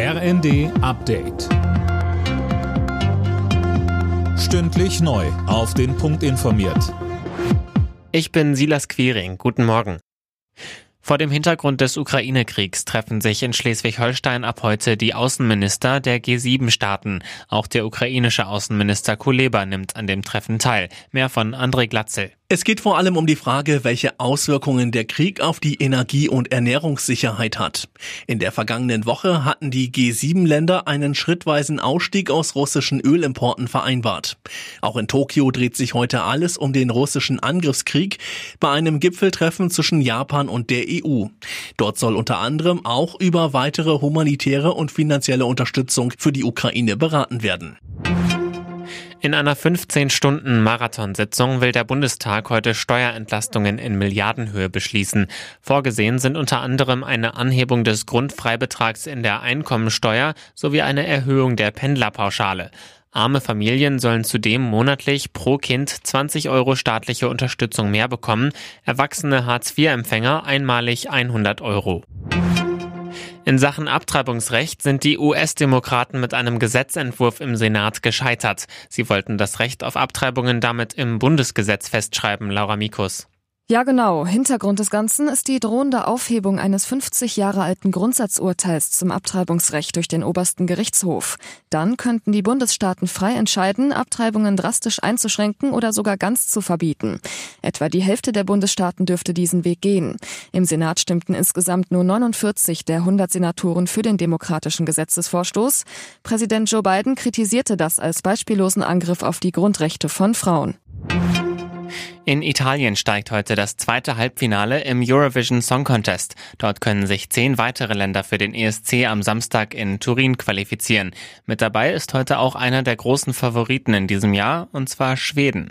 RND Update. Stündlich neu. Auf den Punkt informiert. Ich bin Silas Quiring. Guten Morgen. Vor dem Hintergrund des Ukraine-Kriegs treffen sich in Schleswig-Holstein ab heute die Außenminister der G7-Staaten. Auch der ukrainische Außenminister Kuleba nimmt an dem Treffen teil. Mehr von André Glatzel. Es geht vor allem um die Frage, welche Auswirkungen der Krieg auf die Energie- und Ernährungssicherheit hat. In der vergangenen Woche hatten die G7-Länder einen schrittweisen Ausstieg aus russischen Ölimporten vereinbart. Auch in Tokio dreht sich heute alles um den russischen Angriffskrieg bei einem Gipfeltreffen zwischen Japan und der EU. Dort soll unter anderem auch über weitere humanitäre und finanzielle Unterstützung für die Ukraine beraten werden. In einer 15-Stunden-Marathonsitzung will der Bundestag heute Steuerentlastungen in Milliardenhöhe beschließen. Vorgesehen sind unter anderem eine Anhebung des Grundfreibetrags in der Einkommensteuer sowie eine Erhöhung der Pendlerpauschale. Arme Familien sollen zudem monatlich pro Kind 20 Euro staatliche Unterstützung mehr bekommen, erwachsene Hartz-IV-Empfänger einmalig 100 Euro. In Sachen Abtreibungsrecht sind die US-Demokraten mit einem Gesetzentwurf im Senat gescheitert. Sie wollten das Recht auf Abtreibungen damit im Bundesgesetz festschreiben, Laura Mikus. Ja, genau. Hintergrund des Ganzen ist die drohende Aufhebung eines 50 Jahre alten Grundsatzurteils zum Abtreibungsrecht durch den obersten Gerichtshof. Dann könnten die Bundesstaaten frei entscheiden, Abtreibungen drastisch einzuschränken oder sogar ganz zu verbieten. Etwa die Hälfte der Bundesstaaten dürfte diesen Weg gehen. Im Senat stimmten insgesamt nur 49 der 100 Senatoren für den demokratischen Gesetzesvorstoß. Präsident Joe Biden kritisierte das als beispiellosen Angriff auf die Grundrechte von Frauen. In Italien steigt heute das zweite Halbfinale im Eurovision Song Contest. Dort können sich zehn weitere Länder für den ESC am Samstag in Turin qualifizieren. Mit dabei ist heute auch einer der großen Favoriten in diesem Jahr, und zwar Schweden.